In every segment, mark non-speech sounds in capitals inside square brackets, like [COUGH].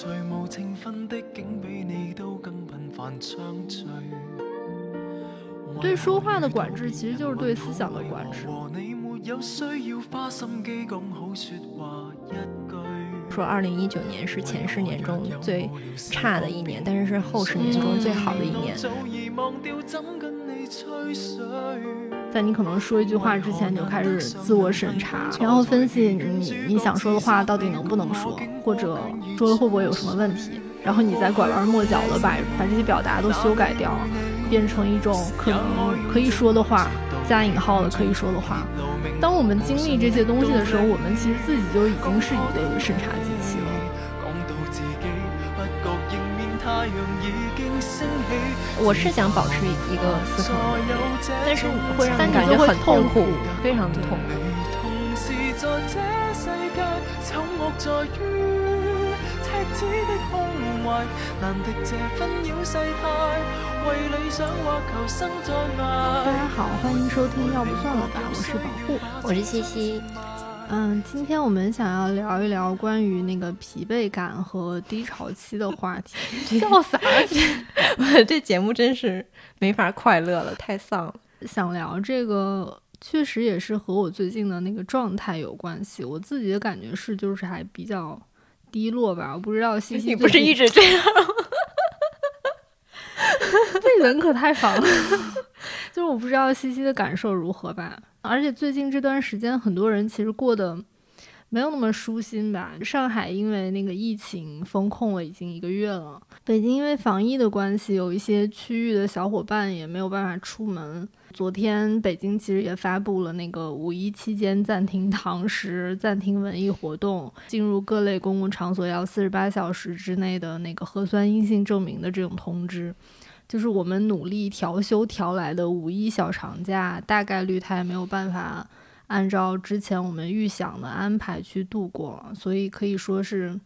最无情分的，竟比你都更频繁相聚。对说话的管制，其实就是对思想的管制。和你没有需要花心机讲好说话一句。说二零一九年是前十年中最差的一年，但是是后十年中最好的一年。在你可能说一句话之前，你就开始自我审查，然后分析你你想说的话到底能不能说，或者说了会不会有什么问题，然后你再拐弯抹角的把把这些表达都修改掉，变成一种可能可以说的话，加引号的可以说的话。当我们经历这些东西的时候，我们其实自己就已经是一个审查机器了。我是想保持一个思考但是会让感觉很痛苦，非常的痛苦。同时在这世界，丑恶在于赤子的胸怀，难敌这纷扰世态，为理想或求生在大。家好，欢迎收听，要不算了吧，我是保护。我是西西，嗯，今天我们想要聊一聊关于那个疲惫感和低潮期的话题。[LAUGHS] 笑啥？[LAUGHS] 这节目真是没法快乐了，太丧了。想聊这个，确实也是和我最近的那个状态有关系。我自己的感觉是，就是还比较低落吧。我不知道西西你不是一直直这样吗？[LAUGHS] 这人可太烦了。就是我不知道西西的感受如何吧。而且最近这段时间，很多人其实过得没有那么舒心吧。上海因为那个疫情封控了已经一个月了，北京因为防疫的关系，有一些区域的小伙伴也没有办法出门。昨天北京其实也发布了那个五一期间暂停堂食、暂停文艺活动，进入各类公共场所要四十八小时之内的那个核酸阴性证明的这种通知。就是我们努力调休调来的五一小长假，大概率它也没有办法按照之前我们预想的安排去度过，所以可以说是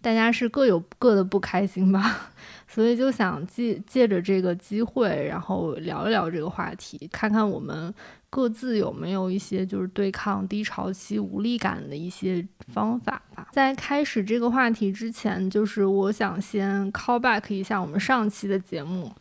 大家是各有各的不开心吧。[LAUGHS] 所以就想借借着这个机会，然后聊一聊这个话题，看看我们各自有没有一些就是对抗低潮期无力感的一些方法吧。在开始这个话题之前，就是我想先 call back 一下我们上期的节目，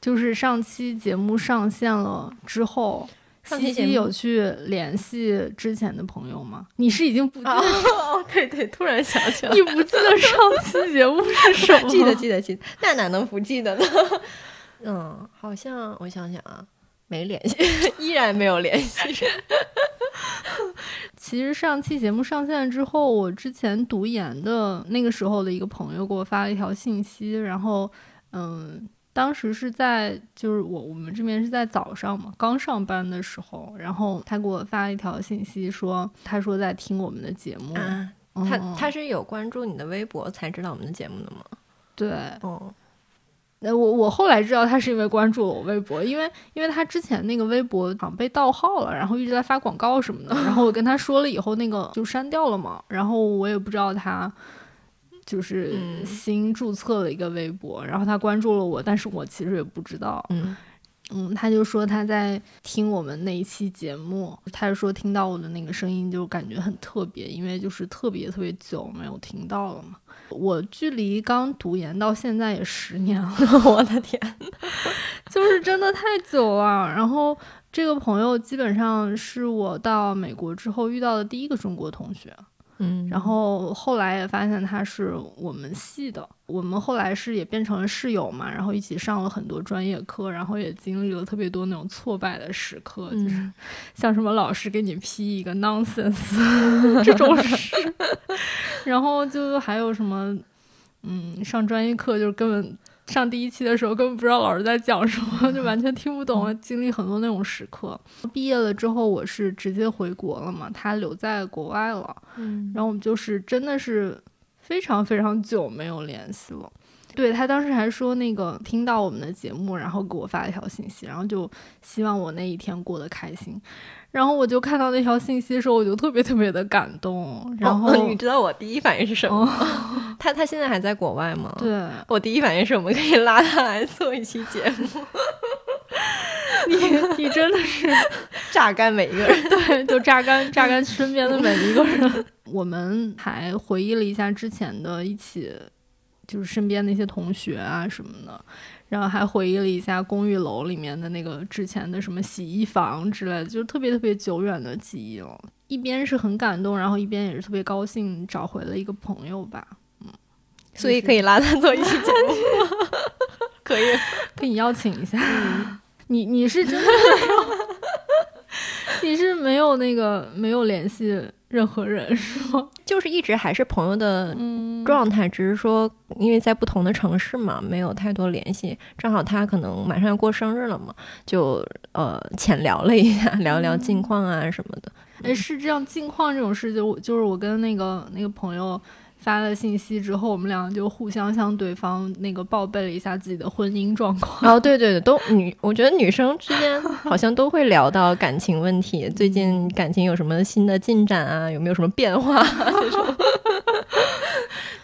就是上期节目上线了之后。西西有去联系之前的朋友吗？你是已经不记得，哦，对对，突然想起来你不记得上期节目是什么 [LAUGHS] 吗？记得记得记得，那哪能不记得呢？[LAUGHS] 嗯，好像我想想啊，没联系，[LAUGHS] 依然没有联系。[LAUGHS] 其实上期节目上线之后，我之前读研的那个时候的一个朋友给我发了一条信息，然后嗯，当时是在就是我我们这边是在早上嘛，刚上班的时候，然后他给我发了一条信息说，他说在听我们的节目，啊，嗯他他是有关注你的微博才知道我们的节目的吗？对，哦，那我我后来知道他是因为关注了我微博，因为因为他之前那个微博好像被盗号了，然后一直在发广告什么的，然后我跟他说了以后，那个就删掉了嘛，然后我也不知道他就是嗯。新注册了一个微博，然后他关注了我，但是我其实也不知道，嗯，嗯，他就说他在听我们那一期节目，他就说听到我的那个声音就感觉很特别，因为就是特别特别久没有听到了嘛。我距离刚读研到现在也十年了，[LAUGHS] 我的天，就是真的太久了。然后这个朋友基本上是我到美国之后遇到的第一个中国同学，嗯然后后来也发现他是我们系的，我们后来是也变成了室友嘛，然后一起上了很多专业课，然后也经历了特别多那种挫败的时刻，就是嗯 [LAUGHS] 像什么老师给你批一个 nonsense [LAUGHS] 这种事，[LAUGHS] 然后就还有什么，嗯，上专业课就是根本。上第一期的时候根本不知道老师在讲什么，[LAUGHS] 就完全听不懂，经历很多那种时刻。毕业了之后，我是直接回国了嘛，他留在国外了。嗯然后我们就是真的是非常非常久没有联系了。对他当时还说那个听到我们的节目，然后给我发了一条信息，然后就希望我那一天过得开心。然后我就看到那条信息的时候，我就特别特别的感动。然后、[LAUGHS] 哦你知道我第一反应是什么吗？哦，他他现在还在国外吗？，对我第一反应是我们可以拉他来做一期节目，[LAUGHS] 你，你真的是 [LAUGHS] 榨干每一个人。对，就榨干榨干身边的每一个人。我们还回忆了一下之前的一起就是身边那些同学啊什么的，然后还回忆了一下公寓楼里面的那个之前的什么洗衣房之类的，就是特别特别久远的记忆了。一边是很感动，然后一边也是特别高兴找回了一个朋友吧。嗯，所以可以拉他做一期节目，[LAUGHS] [LAUGHS] 可以可以邀请一下。你你是真的没有，[LAUGHS] 你是没有那个没有联系任何人是吗？[LAUGHS] 就是一直还是朋友的嗯，状态，只是说因为在不同的城市嘛，没有太多联系。正好他可能马上要过生日了嘛，就呃浅聊了一下，聊聊近况啊什么的。哎，是这样，近况这种事情，我就是我跟那个那个朋友发了信息之后，我们两个就互相向对方那个报备了一下自己的婚姻状况。哦，对对对，都女，我觉得女生之间好像都会聊到感情问题，最近感情有什么新的进展啊？有没有什么变化？[LAUGHS]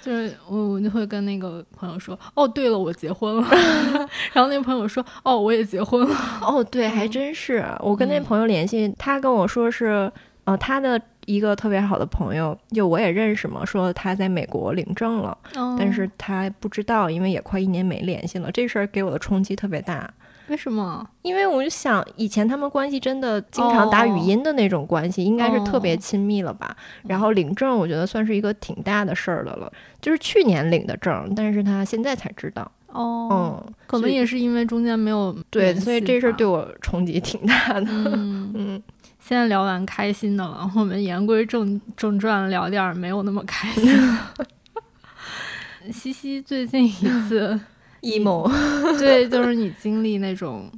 就是我我就会跟那个朋友说，哦，对了，我结婚了。[LAUGHS] 然后那个朋友说，哦，我也结婚了。哦，对，还真是。我跟那朋友联系，他跟我说是，呃，他的一个特别好的朋友，就我也认识嘛，说他在美国领证了，但是他不知道，因为也快一年没联系了。这事儿给我的冲击特别大，为什么？因为我就想，以前他们关系真的经常打语音的那种关系，应该是特别亲密了吧？然后领证，我觉得算是一个挺大的事儿的了，就是去年领的证，但是他现在才知道。哦，嗯，可能也是因为中间没有对，所以这事儿对我冲击挺大的。嗯，[LAUGHS] 嗯，现在聊完开心的了，我们言归正正传，聊点儿没有那么开心的。[LAUGHS] 西西最近一次 [LAUGHS] emo，[LAUGHS] 对，就是你经历那种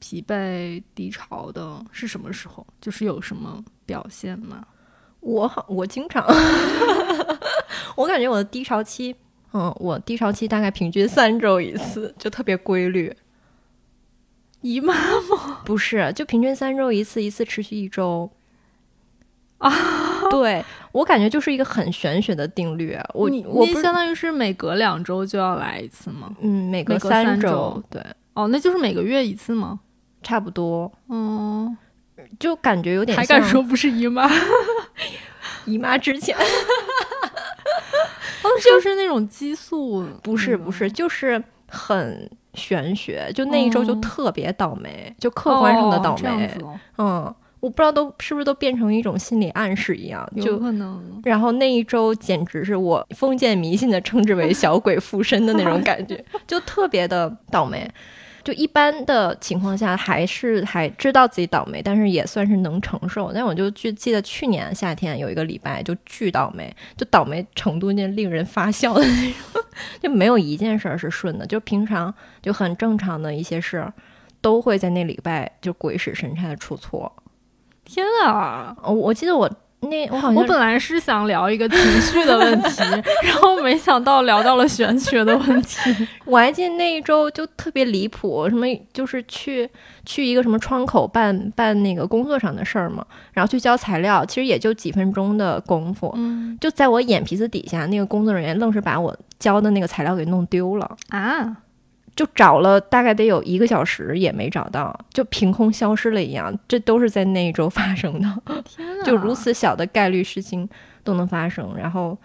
疲惫低潮的是什么时候？就是有什么表现吗？我好，我经常，我感觉我的低潮期，嗯，我低潮期大概平均三周一次，就特别规律。姨妈吗 [LAUGHS] 不是，就平均三周一次，一次持续一周。啊，[LAUGHS] 对我感觉就是一个很玄学的定律。我你我不相当于是每隔两周就要来一次吗？嗯，每隔每隔三周，对，哦，那就是每个月一次吗？差不多，嗯，就感觉有点还敢说不是姨妈？[LAUGHS] 姨妈之前，哦，就是那种激素，不是不是，就是很玄学，就那一周就嗯特别倒霉，就客观上的倒霉。嗯，我不知道都是不是都变成一种心理暗示一样，就可能。然后那一周简直是我封建迷信的称之为小鬼附身的那种感觉，[LAUGHS] 就特别的倒霉。就一般的情况下，还是还知道自己倒霉，但是也算是能承受。但我就记记得去年夏天有一个礼拜就巨倒霉，就倒霉程度那令人发笑的那种，就没有一件事儿是顺的。就平常就很正常的一些事儿，都会在那礼拜就鬼使神差的出错。天啊！我，我记得我那我好像我本来是想聊一个情绪的问题，[LAUGHS] 然后没想到聊到了玄学的问题。[LAUGHS] 我还记得那一周就特别离谱，什么就是去去一个什么窗口办办那个工作上的事儿嘛，然后去交材料，其实也就几分钟的功夫，嗯就在我眼皮子底下，那个工作人员愣是把我交的那个材料给弄丢了，啊，就找了大概得有一个小时也没找到，就凭空消失了一样，这都是在那一周发生的。[LAUGHS] 就如此小的概率事情都能发生，然后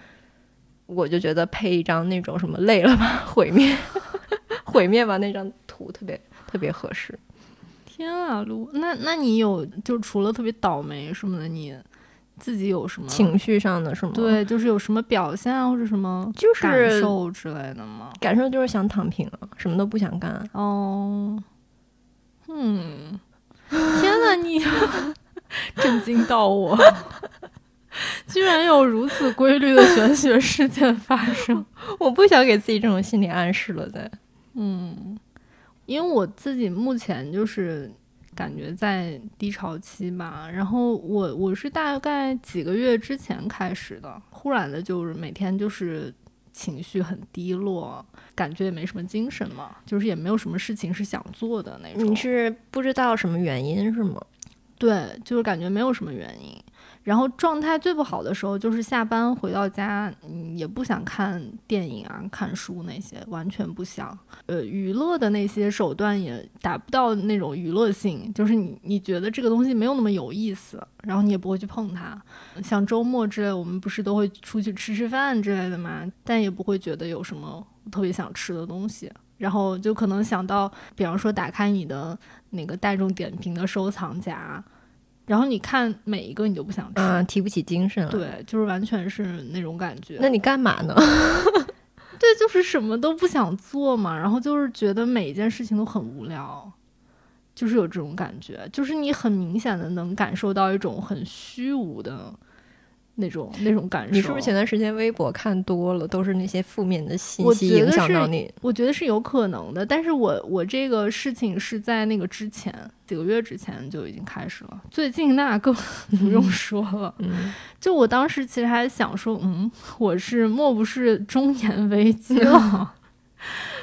我就觉得配一张那种什么累了吧，毁灭，[LAUGHS] 毁灭吧那张图特别特别合适。天啊，卢，那那你有就除了特别倒霉什么的，你自己有什么情绪上的是吗？，对，就是有什么表现啊，或者什么就是感受之类的吗？感受就是想躺平啊，什么都不想干。哦，嗯，天哪，你 [LAUGHS] 震惊到我，[LAUGHS] 居然有如此规律的玄学事件发生。[LAUGHS] 我不想给自己这种心理暗示了，再嗯，因为我自己目前就是感觉在低潮期吧，然后我我是大概几个月之前开始的，忽然的就是每天就是情绪很低落，感觉也没什么精神嘛，就是也没有什么事情是想做的那种。你是不知道什么原因是吗？对，就是感觉没有什么原因。然后状态最不好的时候就是下班回到家，嗯，也不想看电影啊、看书那些，完全不想。呃，娱乐的那些手段也达不到那种娱乐性，就是你你觉得这个东西没有那么有意思，然后你也不会去碰它。像周末之类，我们不是都会出去吃吃饭之类的嘛，但也不会觉得有什么特别想吃的东西。然后就可能想到，比方说打开你的那个大众点评的收藏夹。然后你看每一个你都不想吃，嗯，提不起精神了。对，就是完全是那种感觉。那你干嘛呢？[LAUGHS] 对，就是什么都不想做嘛，然后就是觉得每一件事情都很无聊，就是有这种感觉，就是你很明显的能感受到一种很虚无的。那种那种感受，你是不是前段时间微博看多了，都是那些负面的信息影响到你？我觉得是有可能的，但是我我这个事情是在那个之前几个月之前就已经开始了，最近那更 [LAUGHS] 不用说了。嗯，[LAUGHS] 就我当时其实还想说，嗯，我是莫不是中年危机 [LAUGHS] 了？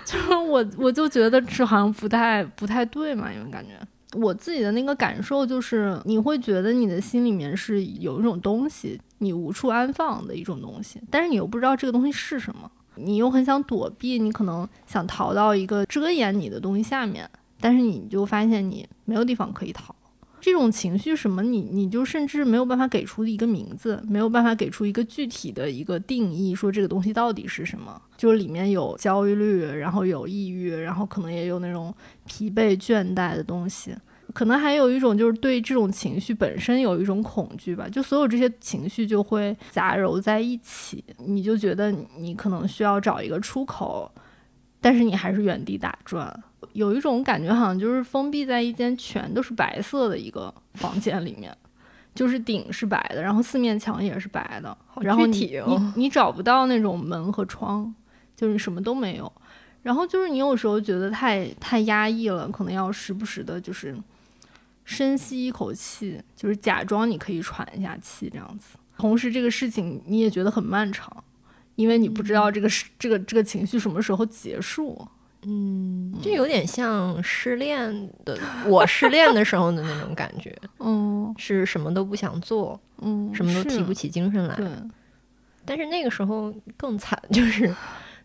就是我我就觉得这好像不太不太对嘛，因为感觉。我自己的那个感受就是，你会觉得你的心里面是有一种东西，你无处安放的一种东西，但是你又不知道这个东西是什么，你又很想躲避，你可能想逃到一个遮掩你的东西下面，但是你就发现你没有地方可以逃。这种情绪什么，你你就甚至没有办法给出一个名字，没有办法给出一个具体的一个定义，说这个东西到底是什么？就里面有焦虑，然后有抑郁，然后可能也有那种疲惫倦怠的东西，可能还有一种就是对这种情绪本身有一种恐惧吧。就所有这些情绪就会杂糅在一起，你就觉得你可能需要找一个出口，但是你还是原地打转。有一种感觉，好像就是封闭在一间全都是白色的一个房间里面，就是顶是白的，然后四面墙也是白的，然后你你你找不到那种门和窗，就是什么都没有。然后就是你有时候觉得太太压抑了，可能要时不时的，就是深吸一口气，就是假装你可以喘一下气这样子。同时，这个事情你也觉得很漫长，因为你不知道这个是这个这个情绪什么时候结束。嗯，这有点像失恋的我失恋的时候的那种感觉，[LAUGHS] 嗯，是什么都不想做，嗯，什么都提不起精神来。对，但是那个时候更惨，就是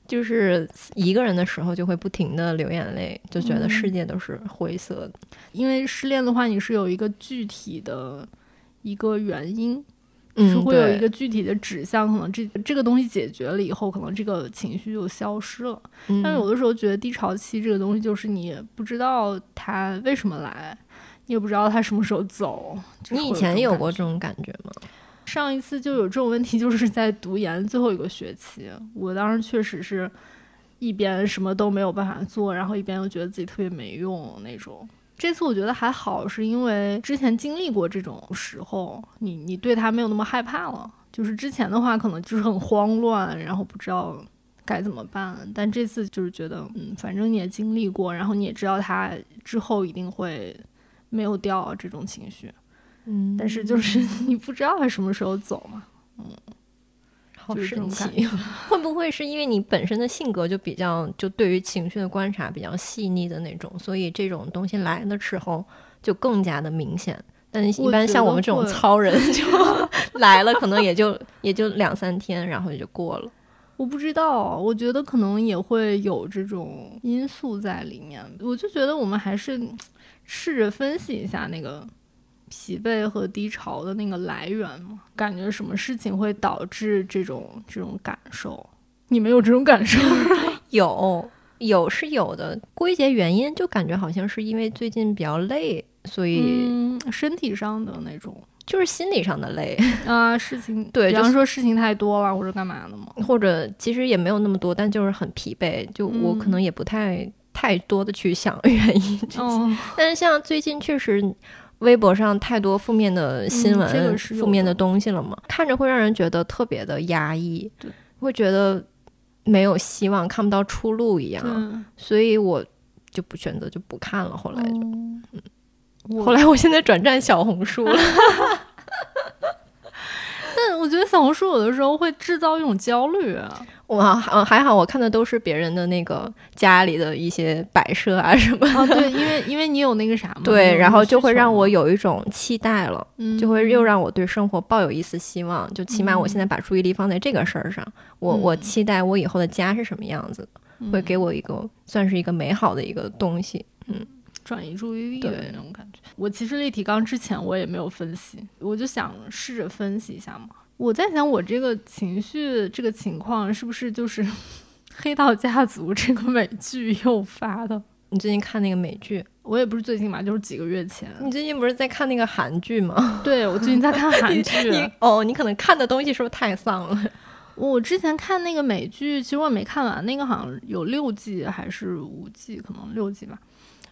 就是一个人的时候就会不停的流眼泪，就觉得世界都是灰色的。因为失恋的话，你是有一个具体的一个原因。是会有一个具体的指向，可能这这个东西解决了以后，可能这个情绪就消失了。但有的时候觉得低潮期这个东西，就是你不知道它为什么来，你也不知道它什么时候走。你以前有过这种感觉吗？上一次就有这种问题，就是在读研最后一个学期，我当时确实是一边什么都没有办法做，然后一边又觉得自己特别没用那种。这次我觉得还好，是因为之前经历过这种时候，你你对他没有那么害怕了。就是之前的话，可能就是很慌乱，然后不知道该怎么办。但这次就是觉得，嗯，反正你也经历过，然后你也知道他之后一定会没有掉这种情绪，嗯，但是就是 [LAUGHS] 你不知道他什么时候走嘛，嗯。好神奇，[LAUGHS] 会不会是因为你本身的性格就比较，就对于情绪的观察比较细腻的那种，所以这种东西来的时候就更加的明显。但一般像我们这种糙人，[LAUGHS] 就来了可能也就也就两三天，然后也就过了。我不知道，我觉得可能也会有这种因素在里面。我就觉得我们还是试着分析一下那个。疲惫和低潮的那个来源吗？感觉什么事情会导致这种这种感受？你们有这种感受？[LAUGHS] 有，有是有的。归结原因，就感觉好像是因为最近比较累，所以身体上的那种，就是心理上的累 [LAUGHS] 啊。事情对，比方说事情太多了，或者干嘛的吗？或者其实也没有那么多，但就是很疲惫。就我可能也不太太多的去想原因这些。但是像最近确实。微博上太多负面的新闻、负面的东西了嘛？看着会让人觉得特别的压抑，对，会觉得没有希望、看不到出路一样，所以我就不选择就不看了。后来就，嗯，后来我现在转战小红书了。[LAUGHS] 但我觉得小红书有的时候会制造一种焦虑。哇，还还好，我看的都是别人的那个家里的一些摆设啊什么。啊，对，因为因为你有那个啥嘛。[LAUGHS] 对，然后就会让我有有一种期待了，嗯就会又让我对生活抱有一丝希望。就起码我现在把注意力放在这个事儿上，我我嗯期待我以后的家是什么样子的，会给我一个算是一个美好的一个东西。嗯转移注意力对的那种感觉。我其实立体纲之前我也没有分析，我就想试着分析一下嘛。我在想，我这个情绪这个情况是不是就是 [LAUGHS]《黑道家族》这个美剧诱发的？你最近看那个美剧？我也不是最近吧，就是几个月前。你最近不是在看那个韩剧吗？[LAUGHS] 对我最近在看韩剧，哦，你可能看的东西是不是太丧了？[LAUGHS] 我之前看那个美剧，其实我也没看完，那个好像有六季还是五季，可能六季吧。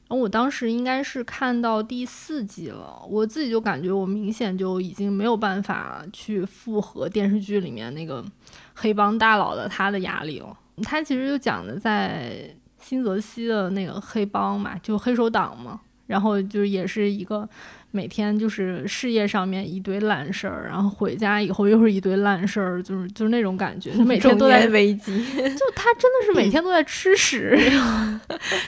然后我当时应该是看到第四季了，我自己就感觉我明显就已经没有办法去复合电视剧里面那个黑帮大佬的他的压力了。他其实就讲的在新泽西的那个黑帮嘛，就黑手党嘛，然后就也是一个每天就是事业上面一堆烂事儿，然后回家以后又是一堆烂事儿，就是就是那种感觉，[LAUGHS] 就每天都在危机。[LAUGHS] 就他真的是每天都在吃屎，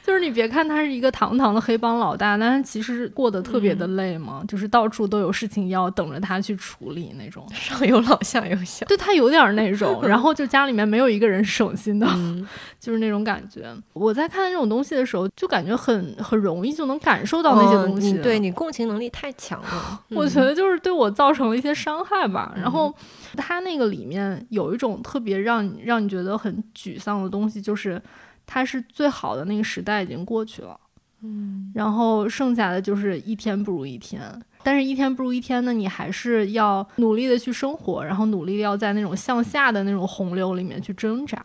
就是你别看他是一个堂堂的黑帮老大，但是其实过得特别的累嘛，就是到处都有事情要等着他去处理那种。上有老下有小。对他有点那种，[LAUGHS] 然后就家里面没有一个人是省心的，嗯，就是那种感觉。我在看这种东西的时候，就感觉很很容易就能感受到那些东西。对你共情能力太强了。[GASPS] 我觉得就是对我造成了一些伤害吧。然后它那个里面有一种特别让你让你觉得很沮丧的东西，就是它是最好的那个时代已经过去了，嗯，然后剩下的就是一天不如一天。但是，一天不如一天呢，你还是要努力的去生活，然后努力地要在那种向下的那种洪流里面去挣扎。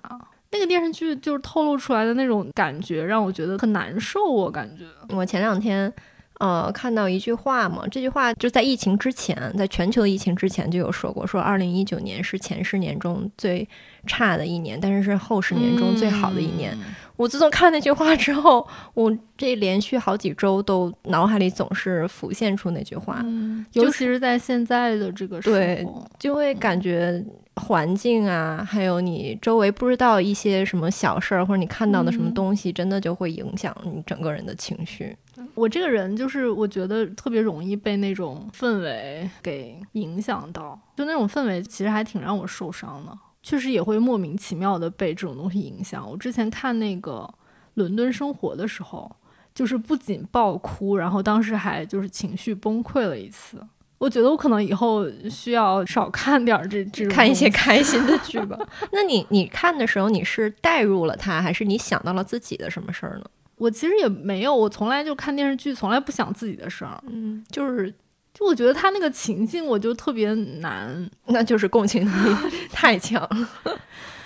那个电视剧就是透露出来的那种感觉，让我觉得很难受。我感觉，我前两天。呃，看到一句话嘛，这句话就在疫情之前，在全球疫情之前就有说过，说二零一九年是前十年中最差的一年，但是是后十年中最好的一年。嗯我自从看那句话之后，我这连续好几周都脑海里总是浮现出那句话，嗯，就是尤其是在现在的这个时对候，就会感觉环境啊，还有你周围不知道一些什么小事儿，或者你看到的什么嗯东西，真的就会影响你整个人的情绪。我这个人就是我觉得特别容易被那种氛围给影响到，就那种氛围其实还挺让我受伤的，确实也会莫名其妙的被这种东西影响。我之前看那个《伦敦生活》的时候，就是不仅爆哭，然后当时还就是情绪崩溃了一次。我觉得我可能以后需要少看点儿这这种看一些开心的剧吧。[LAUGHS] 那你你看的时候，你是带入了他，还是你想到了自己的什么事儿呢？我其实也没有，我从来就看电视剧，从来不想自己的事儿。嗯，就是就我觉得他那个情境，我就特别难，那就是共情能力 [LAUGHS] 太强了。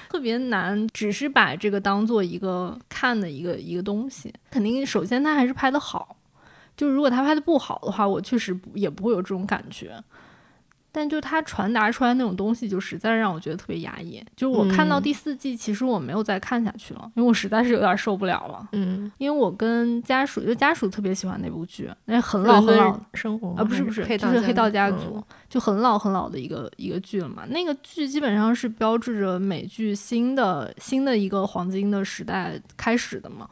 特别难，只是把这个当做一个看的一个一个东西。肯定，首先他还是拍的好，就如果他拍的不好的话，我确实也不会有这种感觉。但就他传达出来那种东西，就实在让我觉得特别压抑。就是我看到嗯第四季，其实我没有再看下去了，因为我实在是有点受不了了。嗯，因为我跟家属，就家属特别喜欢那部剧，那很老很老生活吗啊，不是不是，就是黑道家族族，就很老很老的一个一个剧了嘛。那个剧基本上是标志着美剧新的新的一个黄金的时代开始的嘛。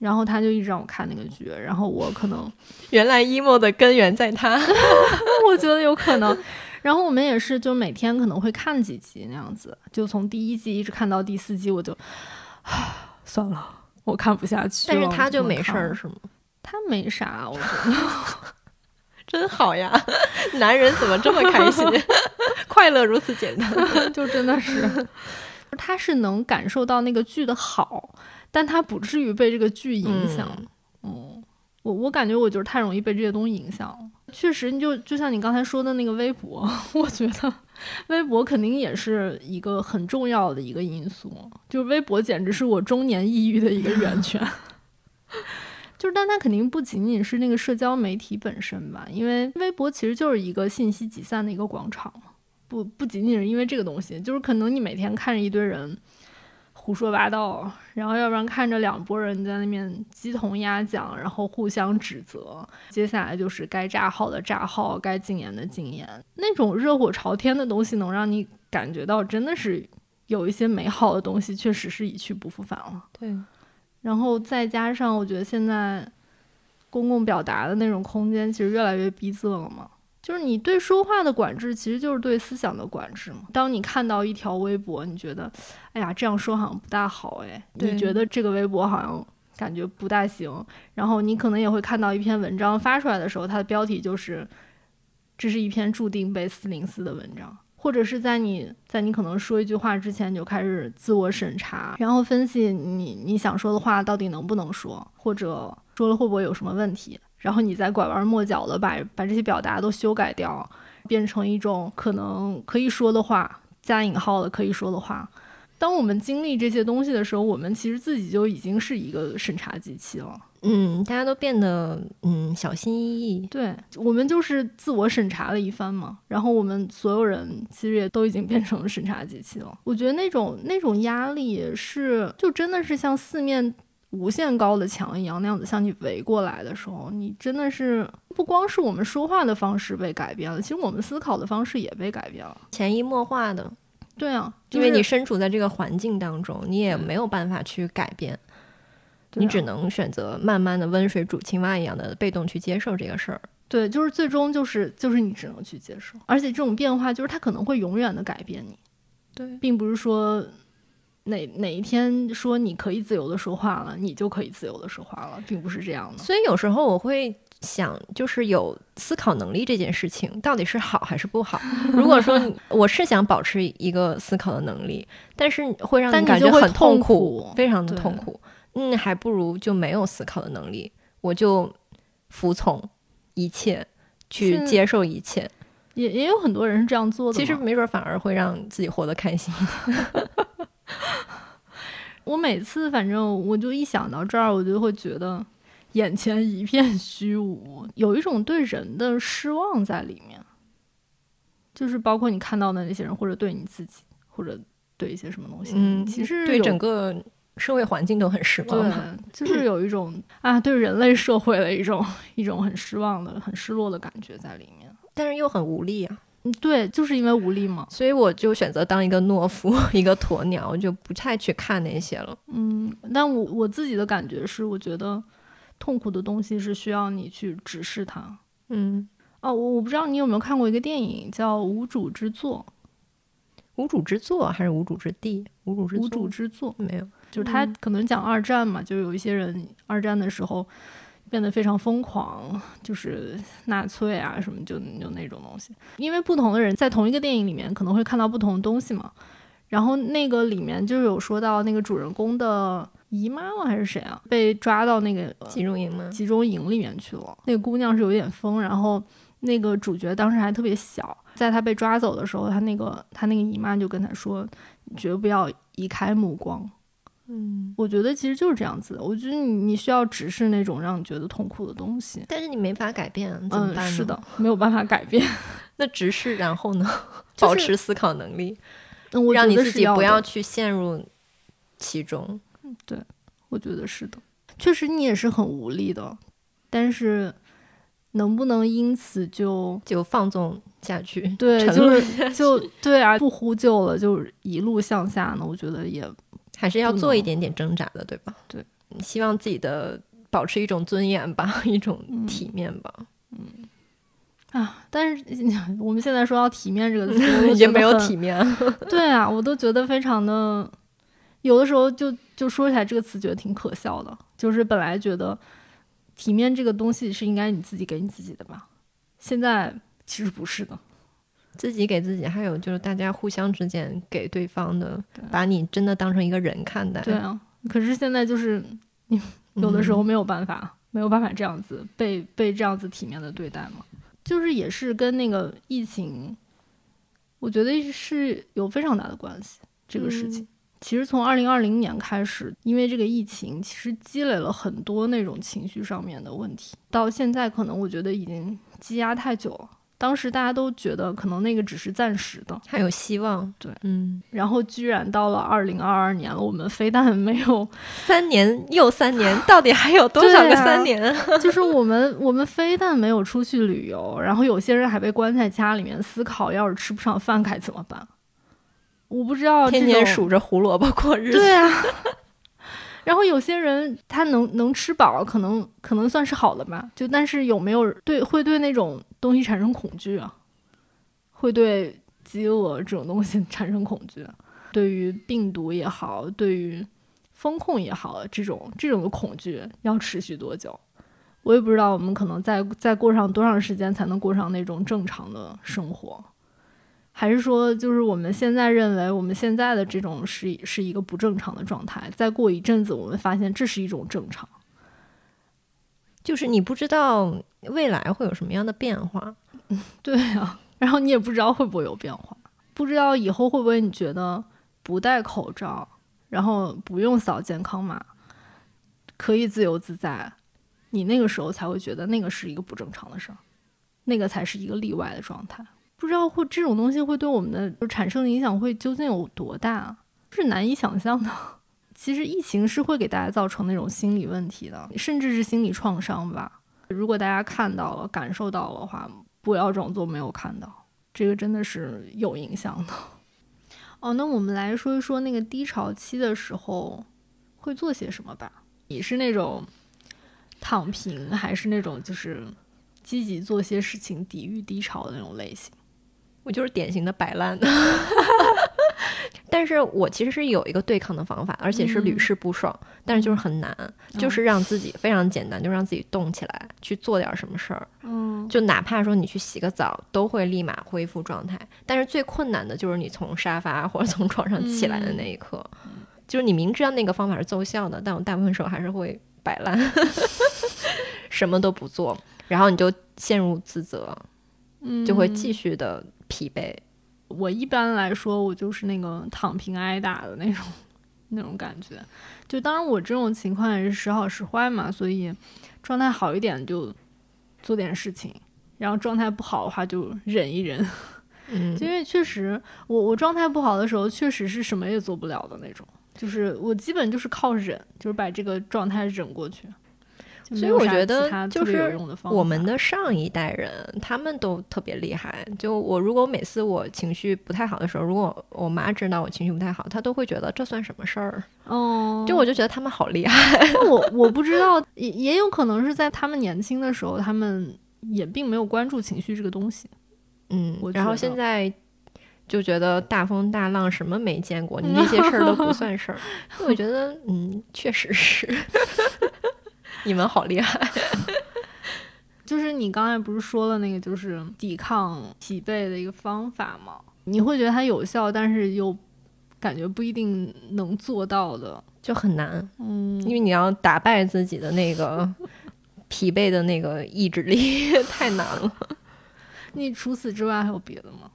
然后他就一直让我看那个剧，然后我可能原来 emo 的根源在他。[LAUGHS] 我觉得有可能。然后我们也是，就每天可能会看几集那样子，就从第一季一直看到第四季，我就 [SIGHS] 算了，我看不下去了。但是他就没事儿是吗？他没啥，我觉得。真好呀，[LAUGHS] 男人怎么这么开心？[LAUGHS] 快乐如此简单。[LAUGHS] 就真的是，他是能感受到那个剧的好，但他不至于被这个剧影响。嗯，我我感觉我就是太容易被这些东西影响了。确实，你就就像你刚才说的那个微博，[LAUGHS] 我觉得微博肯定也是一个很重要的一个因素。就是微博简直是我中年抑郁的一个源泉。[LAUGHS] 就是，但它肯定不仅仅是那个社交媒体本身吧，因为微博其实就是一个信息集散的一个广场。不不仅仅是因为这个东西，就是可能你每天看着一堆人胡说八道，然后要不然看着两拨人在那边鸡同鸭讲，然后互相指责。接下来就是该炸号的炸号，该禁言的禁言，那种热火朝天的东西，能让你感觉到真的是有一些美好的东西，确实是一去不复返了。对，然后再加上，我觉得现在公共表达的那种空间其实越来越逼仄了嘛。就是你对说话的管制，其实就是对思想的管制嘛。当你看到一条微博，你觉得，哎呀，这样说好像不大好，哎，你觉得这个微博好像感觉不大行，然后你可能也会看到一篇文章发出来的时候，它的标题就是，这是一篇注定被四零四的文章。或者是在你在你可能说一句话之前，你就开始自我审查，然后分析你你想说的话到底能不能说，或者说了会不会有什么问题，然后你再拐弯抹角的把把这些表达都修改掉，变成一种可能可以说的话，加引号的可以说的话。当我们经历这些东西的时候，我们其实自己就已经是一个审查机器了。嗯，大家都变得嗯小心翼翼。对我们就是自我审查了一番嘛，然后我们所有人其实也都已经变成了审查机器了。我觉得那种那种压力是，就真的是像四面无限高的墙一样那样子向你围过来的时候，你真的是不光是我们说话的方式被改变了，其实我们思考的方式也被改变了。潜移默化的，对啊，就是因为你身处在这个环境当中，你也没有办法去改变，啊你只能选择慢慢的温水煮青蛙一样的被动去接受这个事儿。对，就是最终就是就是你只能去接受，而且这种变化就是它可能会永远的改变你。对，并不是说哪哪一天说你可以自由的说话了，你就可以自由的说话了，并不是这样的。所以有时候我会想，就是有思考能力这件事情到底是好还是不好？[LAUGHS] 如果说我是想保持一个思考的能力，但是会让你感觉很痛苦，非常的痛苦。嗯，还不如就没有思考的能力，我就服从一切，去接受一切。也也有很多人是这样做的。其实没准反而会让自己活得开心。[LAUGHS] [LAUGHS] 我每次反正我就一想到这儿，我就会觉得眼前一片虚无，有一种对人的失望在里面。就是包括你看到的那些人，或者对你自己，或者对一些什么东西，嗯，其实对整个社会环境都很失望就是有一种啊，对人类社会的一种一种很失望的、很失落的感觉在里面。但是又很无力啊，嗯，对，就是因为无力嘛。所以我就选择当一个懦夫，[LAUGHS] 一个鸵鸟，我就不太去看那些了。嗯，但我我自己的感觉是，我觉得痛苦的东西是需要你去直视它。嗯，哦，我我不知道你有没有看过一个电影叫《无主之作无主之作还是无主之地？无主》，之无主之作没有。就是他嗯可能讲二战嘛，就是有一些人二战的时候变得非常疯狂，就是纳粹啊什么就就那种东西。因为不同的人在同一个电影里面可能会看到不同的东西嘛。然后那个里面就有说到那个主人公的姨妈吗还是谁啊，被抓到那个集中营吗？集中营里面去了。那个姑娘是有点疯，然后那个主角当时还特别小，在她被抓走的时候，她那个她那个姨妈就跟她说：“你绝不要移开目光。”嗯，我觉得其实就是这样子的。我觉得你你需要直视那种让你觉得痛苦的东西。但是你没法改变，怎么嗯，办呢？是的，没有办法改变。[LAUGHS] 那直视，然后呢？[LAUGHS] 就是保持思考能力，嗯，我让你自己不要去陷入其中。对我觉得是的，确实你也是很无力的，但是能不能因此就就放纵下去，对，就是就对啊，不呼救了，就一路向下呢？我觉得也还是要做一点点挣扎的，对吧？对，希望自己的保持一种尊严吧，[LAUGHS] 一种嗯体面吧，嗯啊，但是我们现在说到体面这个词，[LAUGHS] 我都也没有体面。[LAUGHS] 对啊，我都觉得非常的，有的时候就就说起来这个词，觉得挺可笑的。就是本来觉得体面这个东西是应该你自己给你自己的吧，现在其实不是的。自己给自己，还有就是大家互相之间给对方的，把你真的当成一个人看待。对啊，可是现在就是你有的时候没有办法，没有办法这样子被被这样子体面的对待嘛。就是也是跟那个疫情，我觉得是有非常大的关系。这个事情、其实从二零二零年开始，因为这个疫情，其实积累了很多那种情绪上面的问题，到现在可能我觉得已经积压太久了。当时大家都觉得可能那个只是暂时的，还有希望。对，嗯，然后居然到了二零二二年了，我们非但没有，三年又三年，到底还有多少个三年？[LAUGHS] 就是我们我们非但没有出去旅游，然后有些人还被关在家里面思考，要是吃不上饭该怎么办。我不知道天天数着胡萝卜过日子。对啊。[LAUGHS] 然后有些人他能能吃饱，可能可能算是好的吧。就但是有没有对会对那种东西产生恐惧啊？会对饥饿这种东西产生恐惧？对于病毒也好，对于风控也好，这种这种的恐惧要持续多久？我也不知道。我们可能再再过上多长时间才能过上那种正常的生活？还是说，就是我们现在认为我们现在的这种是是一个不正常的状态，再过一阵子，我们发现这是一种正常。就是你不知道未来会有什么样的变化。[LAUGHS] 嗯对啊，然后你也不知道会不会有变化，不知道以后会不会你觉得不戴口罩，然后不用扫健康码，可以自由自在，你那个时候才会觉得那个是一个不正常的事儿，那个才是一个例外的状态。不知道会这种东西会对我们的就产生的影响会究竟有多大，是难以想象的。其实疫情是会给大家造成那种心理问题的，甚至是心理创伤吧。如果大家看到了、感受到了的话，不要装作没有看到，这个真的是有影响的。哦，那我们来说一说那个低潮期的时候会做些什么吧。你是那种躺平，还是那种就是积极做些事情抵御低潮的那种类型？我就是典型的摆烂。的，[LAUGHS] 但是我其实是有一个对抗的方法，而且是屡试不爽，但是就是很难，就是让自己非常简单，就让自己动起来，去做点什么事儿，嗯，就哪怕说你去洗个澡，都会立马恢复状态。但是最困难的就是你从沙发或者从床上起来的那一刻，就是你明知道那个方法是奏效的，但我大部分时候还是会摆烂，[LAUGHS] 什么都不做，然后你就陷入自责，就会继续的疲惫。我一般来说，我就是那个躺平挨打的那种那种感觉。就当然我这种情况也是时好时坏嘛，所以状态好一点就做点事情，然后状态不好的话就忍一忍。嗯，[LAUGHS] 因为确实我我状态不好的时候，确实是什么也做不了的那种，就是我基本就是靠忍，就是把这个状态忍过去。所以我觉得就是我们的上一代人，他们都特别厉害。就我如果每次我情绪不太好的时候，如果我妈知道我情绪不太好，她都会觉得这算什么事儿？哦，就我就觉得他们好厉害。[LAUGHS] 我我不知道，也也有可能是在他们年轻的时候，他们也并没有关注情绪这个东西。嗯，然后现在就觉得大风大浪什么没见过，你那些事儿都不算事儿。[LAUGHS] 我觉得，嗯，确实是，[LAUGHS] 你们好厉害。[LAUGHS] 就是你刚才不是说了那个，就是抵抗疲惫的一个方法吗？你会觉得它有效，但是又感觉不一定能做到的。就很难，嗯，因为你要打败自己的那个 [LAUGHS] 疲惫的那个意志力，[LAUGHS] 太难了。你除此之外还有别的吗？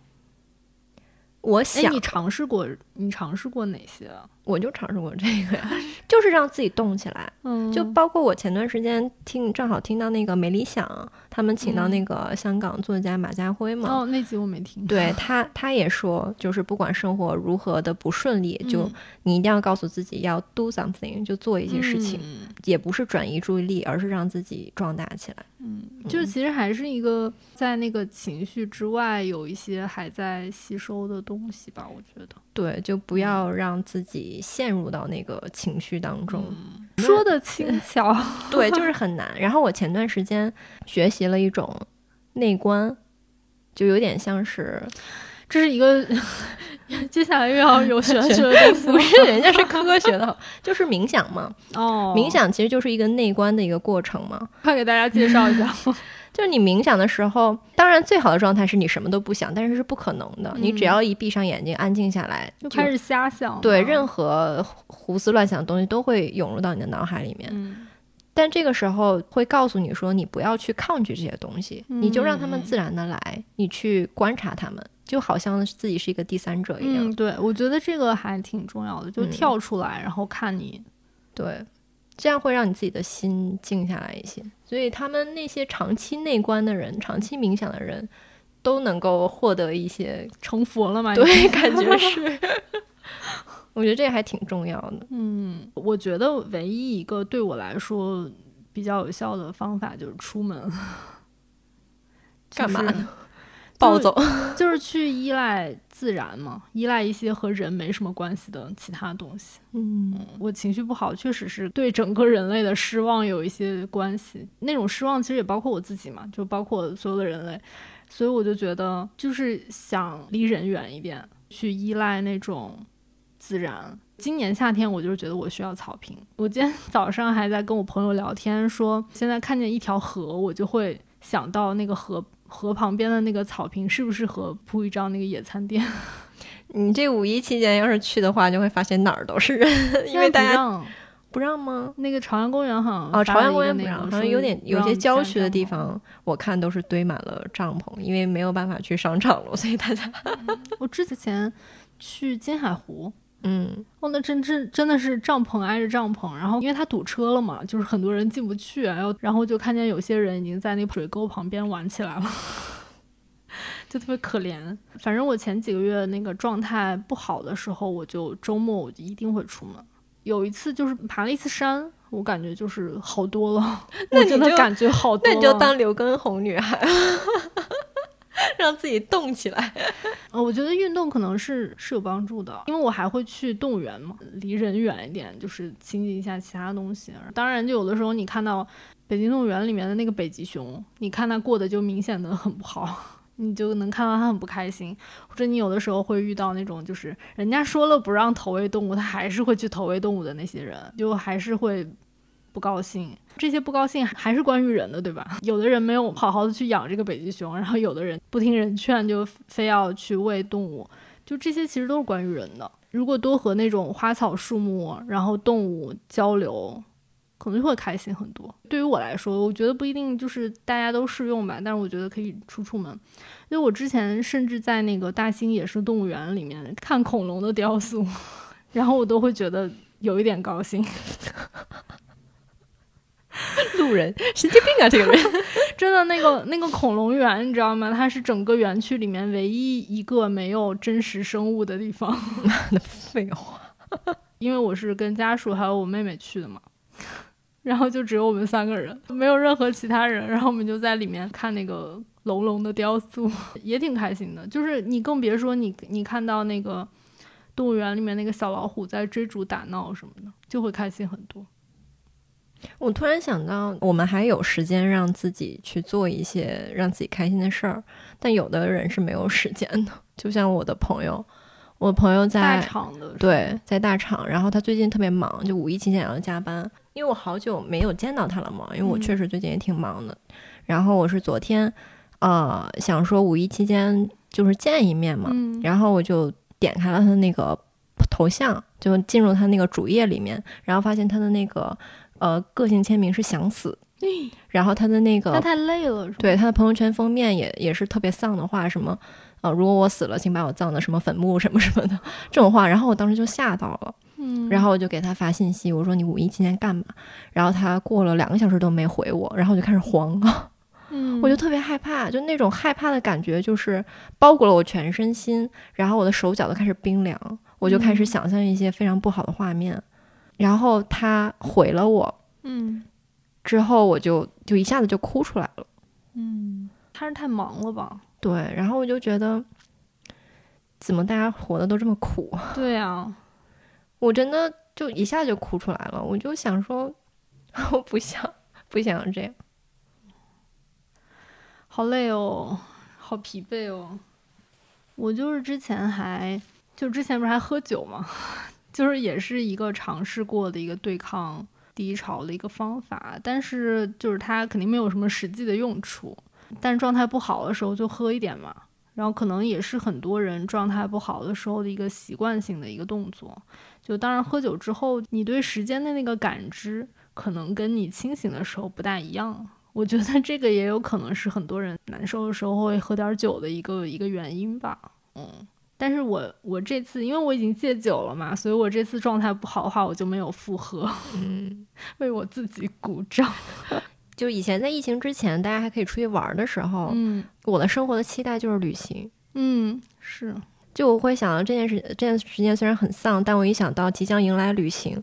哎，我想你，尝试过？你尝试过哪些啊？我就尝试过这个呀，[LAUGHS] 就是让自己动起来。嗯就包括我前段时间听，正好听到那个没理想他们请到那个香港作家马家辉嘛，哦，那集我没听。对他，他也说，就是不管生活如何的不顺利，就嗯你一定要告诉自己要 do something，就做一些事情，嗯也不是转移注意力，而是让自己壮大起来。嗯就是其实还是一个在那个情绪之外有一些还在吸收的东西吧，我觉得。对，就不要让自己陷入到那个情绪当中。说的轻巧，[LAUGHS] 对，就是很难。然后我前段时间学习了一种内观，就有点像是这是一个接下来又要有玄 [LAUGHS] 学的东西不是人家是科学的，[LAUGHS] 就是冥想嘛。哦。冥想其实就是一个内观的一个过程嘛。快给大家介绍一下。就是你冥想的时候，当然最好的状态是你什么都不想，但是是不可能的。你只要一闭上眼睛，安静下来，就开始瞎想。对任何胡思乱想的东西都会涌入到你的脑海里面。嗯但这个时候会告诉你说，你不要去抗拒这些东西，你就让他们自然的来，你去观察他们，就好像自己是一个第三者一样。嗯，对，我觉得这个还挺重要的，就嗯跳出来，然后看你。对，这样会让你自己的心静下来一些。所以他们那些长期内观的人、长期冥想的人，都能够获得一些，成佛了嘛？[LAUGHS] 对，感觉 [LAUGHS] 是。我觉得这个还挺重要的。嗯，我觉得唯一一个对我来说比较有效的方法就是出门。干嘛就是呢？暴走。就是去依赖自然嘛，依赖一些和人没什么关系的其他东西。嗯我情绪不好，确实是对整个人类的失望有一些关系。那种失望其实也包括我自己嘛，就包括所有的人类。所以我就觉得，就是想离人远一点，去依赖那种自然。今年夏天，我就是觉得我需要草坪。我今天早上还在跟我朋友聊天，说现在看见一条河，我就会想到那个河河旁边的那个草坪适不适合铺一张那个野餐垫。[LAUGHS] 你这五一期间要是去的话，就会发现哪儿都是人，因为大家不让不让吗？那个朝阳公园好像哦，朝阳公园不让，好像有点有些郊区的地方，我看都是堆满了帐篷，因为没有办法去商场了，所以大家我之前去金海湖，嗯哦，那真真真的是帐篷挨着帐篷，然后因为它堵车了嘛，就是很多人进不去，然后然后就看见有些人已经在那水沟旁边玩起来了。[LAUGHS] 就特别可怜，反正我前几个月那个状态不好的时候，我就周末我就一定会出门。有一次就是爬了一次山，我感觉就是好多了，[LAUGHS] 那你就我真的感觉好多了。那你就当刘畊宏女孩，[LAUGHS] 让自己动起来。[LAUGHS] 呃，我觉得运动可能是是有帮助的，因为我还会去动物园嘛，离人远一点，就是亲近一下其他东西。当然，就有的时候你看到北京动物园里面的那个北极熊，你看它过得就明显的很不好，[LAUGHS] 你就能看到它很不开心。或者你有的时候会遇到那种就是人家说了不让投喂动物，他还是会去投喂动物的那些人，就还是会不高兴。这些不高兴还是关于人的，对吧？有的人没有好好的去养这个北极熊，然后有的人不听人劝就非要去喂动物，就这些其实都是关于人的。如果多和那种花草树木，然后动物交流，可能就会开心很多。对于我来说，我觉得不一定就是大家都适用吧，但是我觉得可以出出门。因为我之前甚至在那个大兴野生动物园里面看恐龙的雕塑，[LAUGHS] 然后我都会觉得有一点高兴。[LAUGHS] 路人，神经病啊！这个人，[LAUGHS] 真的，那个那个恐龙园，你知道吗？它是整个园区里面唯一一个没有真实生物的地方。[LAUGHS] 废话。因为我是跟家属还有我妹妹去的嘛，然后就只有我们三个人，没有任何其他人，然后我们就在里面看那个龙龙的雕塑，也挺开心的。就是你更别说你你看到那个动物园里面那个小老虎在追逐打闹什么的，就会开心很多。我突然想到，我们还有时间让自己去做一些让自己开心的事儿，但有的人是没有时间的。就像我的朋友，我朋友在大厂的对，在大厂，然后他最近特别忙，就五一期间也要加班。因为我好久没有见到他了嘛，因为我嗯确实最近也挺忙的。然后我是昨天，呃，想说五一期间就是见一面嘛，嗯然后我就点开了他的那个头像，就进入他那个主页里面，然后发现他的那个呃个性签名是想死，然后他的那个他太累了，对他的朋友圈封面也也是特别丧的话，什么呃，如果我死了，请把我葬的什么坟墓什么什么的 [LAUGHS] 这种话，然后我当时就吓到了，嗯，然后我就给他发信息，我说你五一期间干嘛？然后他过了两个小时都没回我，然后我就开始慌，嗯，[LAUGHS] 我就特别害怕，就那种害怕的感觉就是包裹了我全身心，然后我的手脚都开始冰凉，我就开始嗯。想象一些非常不好的画面，然后他回了我嗯之后，我就就一下子就哭出来了。嗯，他是太忙了吧？对，然后我就觉得，怎么大家活的都这么苦？对啊，我真的就一下就哭出来了。我就想说，[LAUGHS] 我不想不想这样。好累哦，好疲惫哦。我就是之前还就之前不是还喝酒嘛，就是也是一个尝试过的一个对抗低潮的一个方法，但是就是它肯定没有什么实际的用处。但状态不好的时候就喝一点嘛，然后可能也是很多人状态不好的时候的一个习惯性的一个动作。就当然喝酒之后，你对时间的那个感知可能跟你清醒的时候不大一样。我觉得这个也有可能是很多人难受的时候会喝点酒的一个一个原因吧。嗯，但是我我这次因为我已经戒酒了嘛，所以我这次状态不好的话，我就没有复喝，[LAUGHS] 嗯，为我自己鼓掌。[LAUGHS] 就以前在疫情之前，大家还可以出去玩儿的时候，嗯我的生活的期待就是旅行。嗯，是，就我会想到这件事，这段时间虽然很丧，但我一想到即将迎来旅行，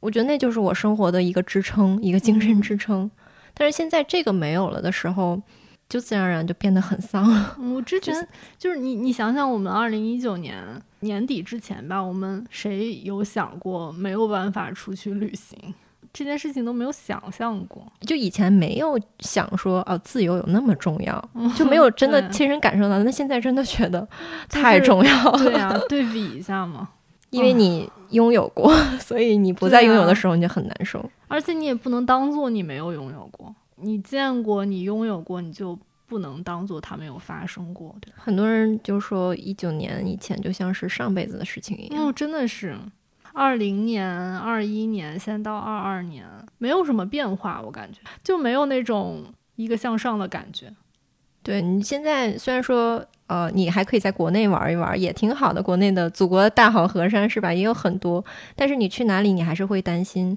我觉得那就是我生活的一个支撑，一个精神支撑。但是现在这个没有了的时候，就自然而然就变得很丧了。嗯我之前就是你，你想想，我们二零一九年年底之前吧，我们谁有想过没有办法出去旅行？这件事情都没有想象过，就以前没有想说哦，自由有那么重要，就没有 [LAUGHS] 真的亲身感受到。那现在真的觉得太重要了，对啊，[LAUGHS] 对比一下嘛。因为你拥有过，[LAUGHS] 所以你不再拥有的时候你就很难受。而且你也不能当做你没有拥有过，你见过，你拥有过，你就不能当做它没有发生过，对？很多人就说一九年以前就像是上辈子的事情一样。哦，真的是，二零年、二一年，现在到二二年，没有什么变化，我感觉就没有那种一个向上的感觉。对你现在虽然说呃，你还可以在国内玩一玩，也挺好的。国内的祖国的大好河山是吧？也有很多，但是你去哪里，你还是会担心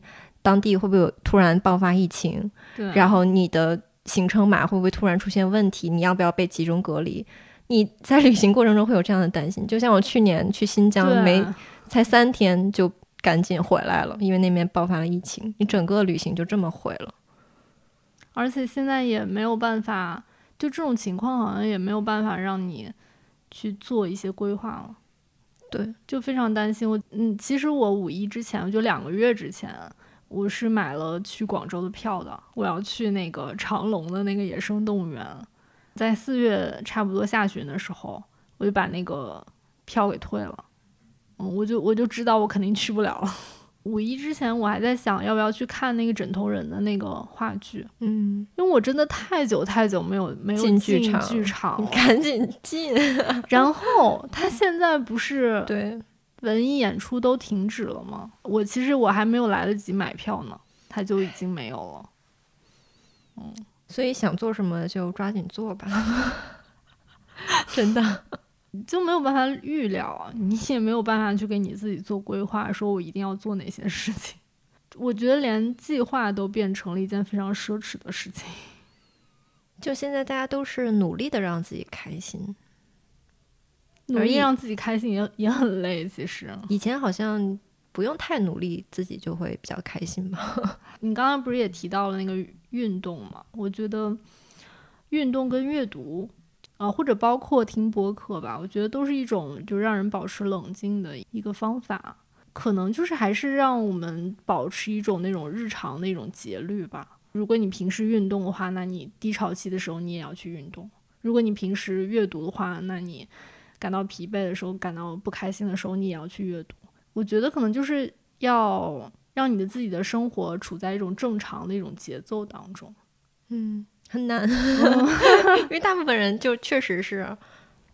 当地会不会有突然爆发疫情，对，然后你的行程码会不会突然出现问题？你要不要被集中隔离？你在旅行过程中会有这样的担心。就像我去年去新疆，没才三天就赶紧回来了，因为那边爆发了疫情，你整个旅行就这么毁了。而且现在也没有办法，就这种情况好像也没有办法让你去做一些规划了。对，就非常担心我。嗯，其实我五一之前，就两个月之前，我是买了去广州的票的。我要去那个长隆的那个野生动物园，在四月差不多下旬的时候，我就把那个票给退了。嗯，我就我就知道我肯定去不了了。五一之前，我还在想要不要去看那个枕头人的那个话剧，嗯，因为我真的太久太久没有没有进剧剧场 [LAUGHS] 赶紧进。然后他现在不是对，文艺演出都停止了吗？我其实我还没有来得及买票呢，它就已经没有了。嗯所以想做什么就抓紧做吧。[LAUGHS] 真的，就没有办法预料啊，你也没有办法去给你自己做规划，说我一定要做哪些事情。我觉得连计划都变成了一件非常奢侈的事情。就现在大家都是努力的让自己开心。努力让自己开心也 [LAUGHS] 也很累，其实。以前好像不用太努力，自己就会比较开心吧。[LAUGHS] 你刚刚不是也提到了那个运动嘛？我觉得运动跟阅读，啊、或者包括听播客吧，我觉得都是一种就让人保持冷静的一个方法。可能就是还是让我们保持一种那种日常的一种节律吧。如果你平时运动的话，那你低潮期的时候你也要去运动；如果你平时阅读的话，那你感到疲惫的时候、感到不开心的时候，你也要去阅读。我觉得可能就是要让你的自己的生活处在一种正常的一种节奏当中。嗯，很难，[LAUGHS] 因为大部分人就确实是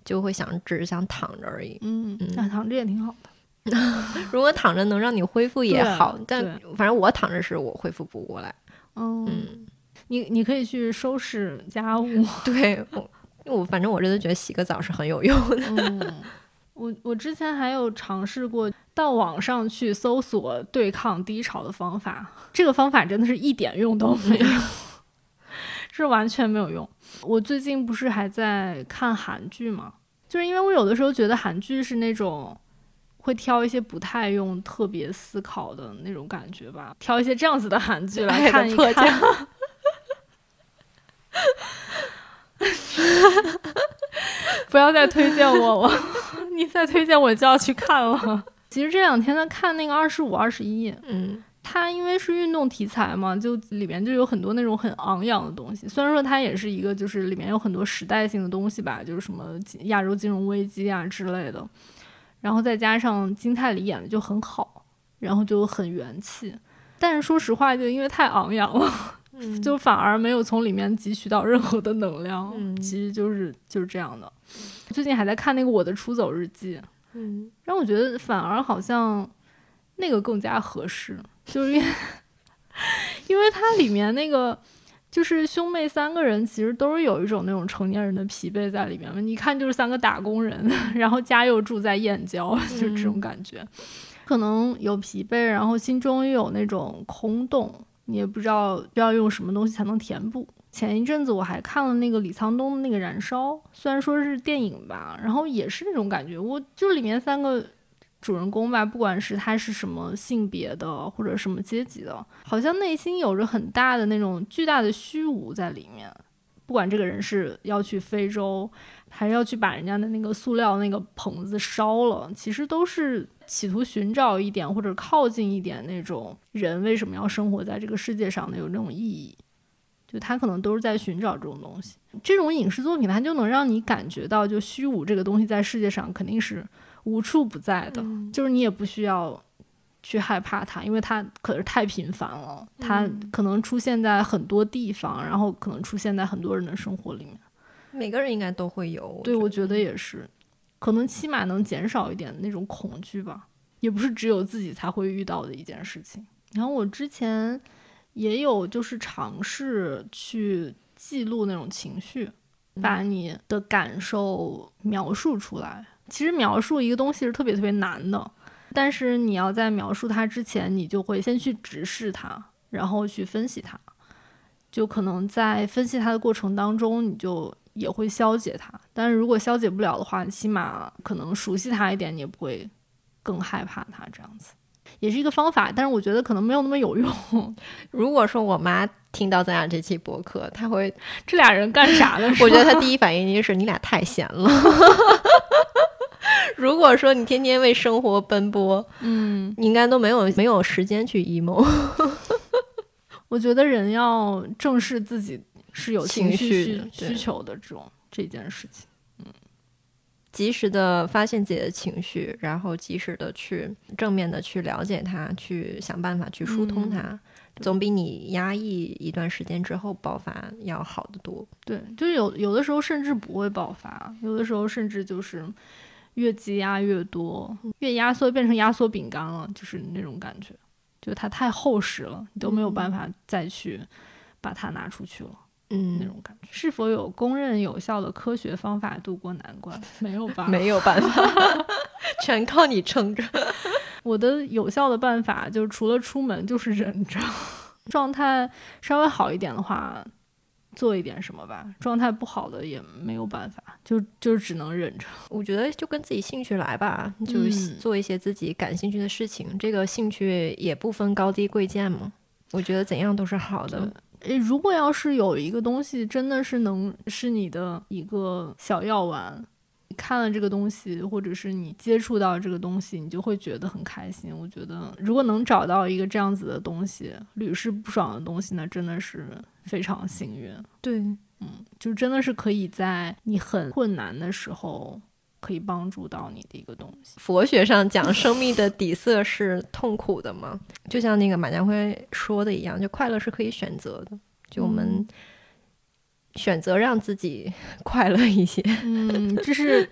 就会想只是想躺着而已。嗯嗯那躺着也挺好的。[LAUGHS] 如果躺着能让你恢复也好，但反正我躺着是我恢复不过来。嗯，嗯，你你可以去收拾家务。[LAUGHS] 对我，我反正我真的觉得洗个澡是很有用的。嗯，我我之前还有尝试过到网上去搜索对抗低潮的方法，这个方法真的是一点用都没有，是完全没有用。我最近不是还在看韩剧吗？就是因为我有的时候觉得韩剧是那种会挑一些不太用特别思考的那种感觉吧，挑一些这样子的韩剧来看一看。[LAUGHS] [LAUGHS] 不要再推荐我了，[LAUGHS] 你再推荐我就要去看了。其实这两天在看那个二十五、二十一，嗯它因为是运动题材嘛，就里面就有很多那种很昂扬的东西。虽然说它也是一个，就是里面有很多时代性的东西吧，就是什么亚洲金融危机啊之类的，然后再加上金泰梨演的就很好，然后就很元气。但是说实话，就因为太昂扬了，嗯就反而没有从里面汲取到任何的能量。嗯其实就是就是这样的。最近还在看那个《我的出走日记》，嗯让我觉得反而好像那个更加合适，就是因为 [LAUGHS] 因为它里面那个就是兄妹三个人其实都是有一种那种成年人的疲惫在里面嘛，你看就是三个打工人，[LAUGHS] 然后家又住在燕郊，就这种感觉，可能有疲惫，然后心中又有那种空洞。你也不知道要用什么东西才能填补。前一阵子我还看了那个李沧东的那个《燃烧》，虽然说是电影吧，然后也是那种感觉。我就里面三个主人公吧，不管是他是什么性别的或者什么阶级的，好像内心有着很大的那种巨大的虚无在里面。不管这个人是要去非洲，还是要去把人家的那个塑料那个棚子烧了，其实都是企图寻找一点或者靠近一点那种人为什么要生活在这个世界上的有那种意义。就他可能都是在寻找这种东西，这种影视作品它就能让你感觉到，就虚无这个东西在世界上肯定是无处不在的，就是你也不需要去害怕它，因为它可是太频繁了，它可能出现在很多地方，然后可能出现在很多人的生活里面。每个人应该都会有，对，我觉觉得也是，可能起码能减少一点那种恐惧吧，也不是只有自己才会遇到的一件事情。然后我之前。也有就是尝试去记录那种情绪，把你的感受描述出来。其实描述一个东西是特别特别难的，但是你要在描述它之前，你就会先去直视它，然后去分析它。就可能在分析它的过程当中，你就也会消解它。但是如果消解不了的话，起码可能熟悉它一点，你也不会更害怕它这样子。也是一个方法，但是我觉得可能没有那么有用。[LAUGHS] 如果说我妈听到咱俩这期博客，她会这俩人干啥呢？我觉得她第一反应就是你俩太闲了。[LAUGHS] [LAUGHS] [LAUGHS] 如果说你天天为生活奔波，嗯，你应该都没有没有时间去 emo。[LAUGHS] 我觉得人要正视自己是有情绪需需求的这种这件事情。嗯及时的发现自己的情绪，然后及时的去正面的去了解它，去想办法去疏通它，总比你压抑一段时间之后爆发要好得多。对，就是有有的时候甚至不会爆发，有的时候甚至就是越积压越多，越压缩变成压缩饼干了，就是那种感觉，就它太厚实了，你都没有办法再去把它拿出去了。嗯，那种感觉是否有公认有效的科学方法度过难关？[LAUGHS] 没有吧？没有办法，[LAUGHS] 全靠你撑着。[LAUGHS] 我的有效的办法就是除了出门就是忍着，状态稍微好一点的话，做一点什么吧。状态不好的也没有办法，就就只能忍着。我觉得就跟自己兴趣来吧，就是做一些自己感兴趣的事情。这个兴趣也不分高低贵贱嘛，我觉得怎样都是好的。诶，如果要是有一个东西真的是能是你的一个小药丸，你看了这个东西，或者是你接触到这个东西，你就会觉得很开心。我觉得，如果能找到一个这样子的东西，屡试不爽的东西，那真的是非常幸运。对，嗯，就真的是可以在你很困难的时候。可以帮助到你的一个东西。佛学上讲，生命的底色是痛苦的嘛？就像那个马家辉说的一样，就快乐是可以选择的。就我们选择让自己 [LAUGHS] 快乐一些。嗯，这是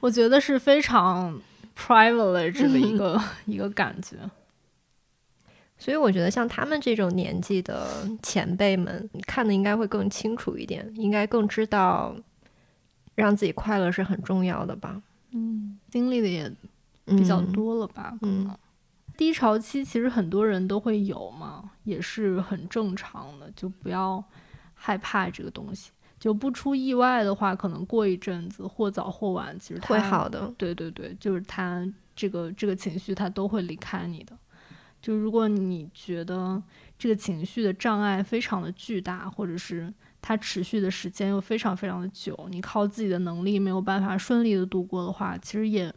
我觉得是非常 privilege 的一个一个感觉。所以我觉得像他们这种年纪的前辈们，看的应该会更清楚一点，应该更知道。让自己快乐是很重要的吧，嗯，经历的也比较多了吧，嗯，低潮期其实很多人都会有嘛，也是很正常的，就不要害怕这个东西，就不出意外的话，可能过一阵子或早或晚，其实会好的，对对对，就是他这个这个情绪他都会离开你的，就如果你觉得这个情绪的障碍非常的巨大，或者是。它持续的时间又非常非常的久，你靠自己的能力没有办法顺利的度过的话，其实也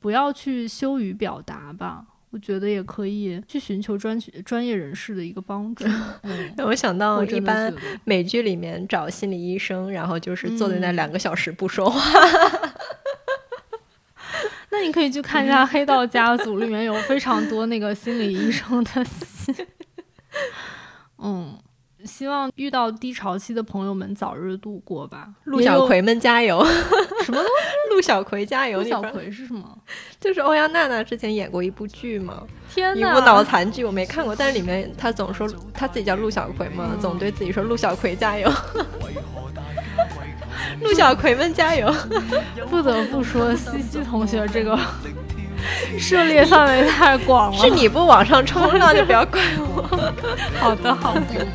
不要去羞于表达吧。我觉得也可以去寻求专专业人士的一个帮助。[LAUGHS] 让我想到一般美剧里面找心理医生，然后就是坐在那两个小时不说话。[LAUGHS] 那你可以去看一下《黑道家族》里面有非常多那个心理医生的戏。[LAUGHS] 嗯。希望遇到低潮期的朋友们早日度过吧。陆小葵们加油！[LAUGHS] 什么东西？[LAUGHS] 陆小葵加油！陆小葵是什么？[LAUGHS] 就是欧阳娜娜之前演过一部剧嘛，天一部脑残剧，我没看过，但是里面她总说她自己叫陆小葵嘛，总对自己说陆小葵加油。陆小葵们加油！不得不说，西西同学这个涉猎范围太广了。是你不往上冲浪，就不要怪我。好的，好的。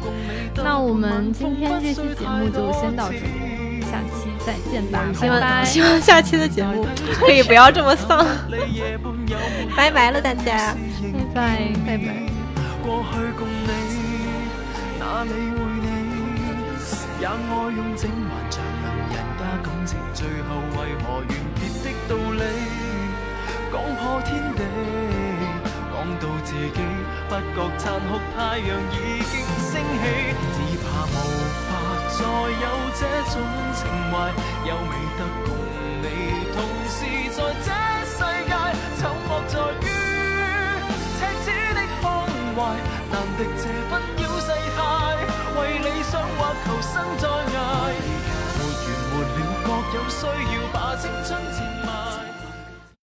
那我们今天这期节目就先到这里，下期再见吧，希拜拜望。希望下期的节目 [LAUGHS] 可以不要这么丧。拜拜了，大家。拜拜，拜拜。過去共你，哪理會你？也愛用整人家感情，最後為何完結的道理？講破天地，講到自己不覺殘酷，太陽已經升起，只怕无法再有这种情怀，有美得共你同时在这世界，丑恶在于。赤子的胸懷，難敵這紛擾世态，为理想或求生再捱。沒完没了，各有需要，把青春。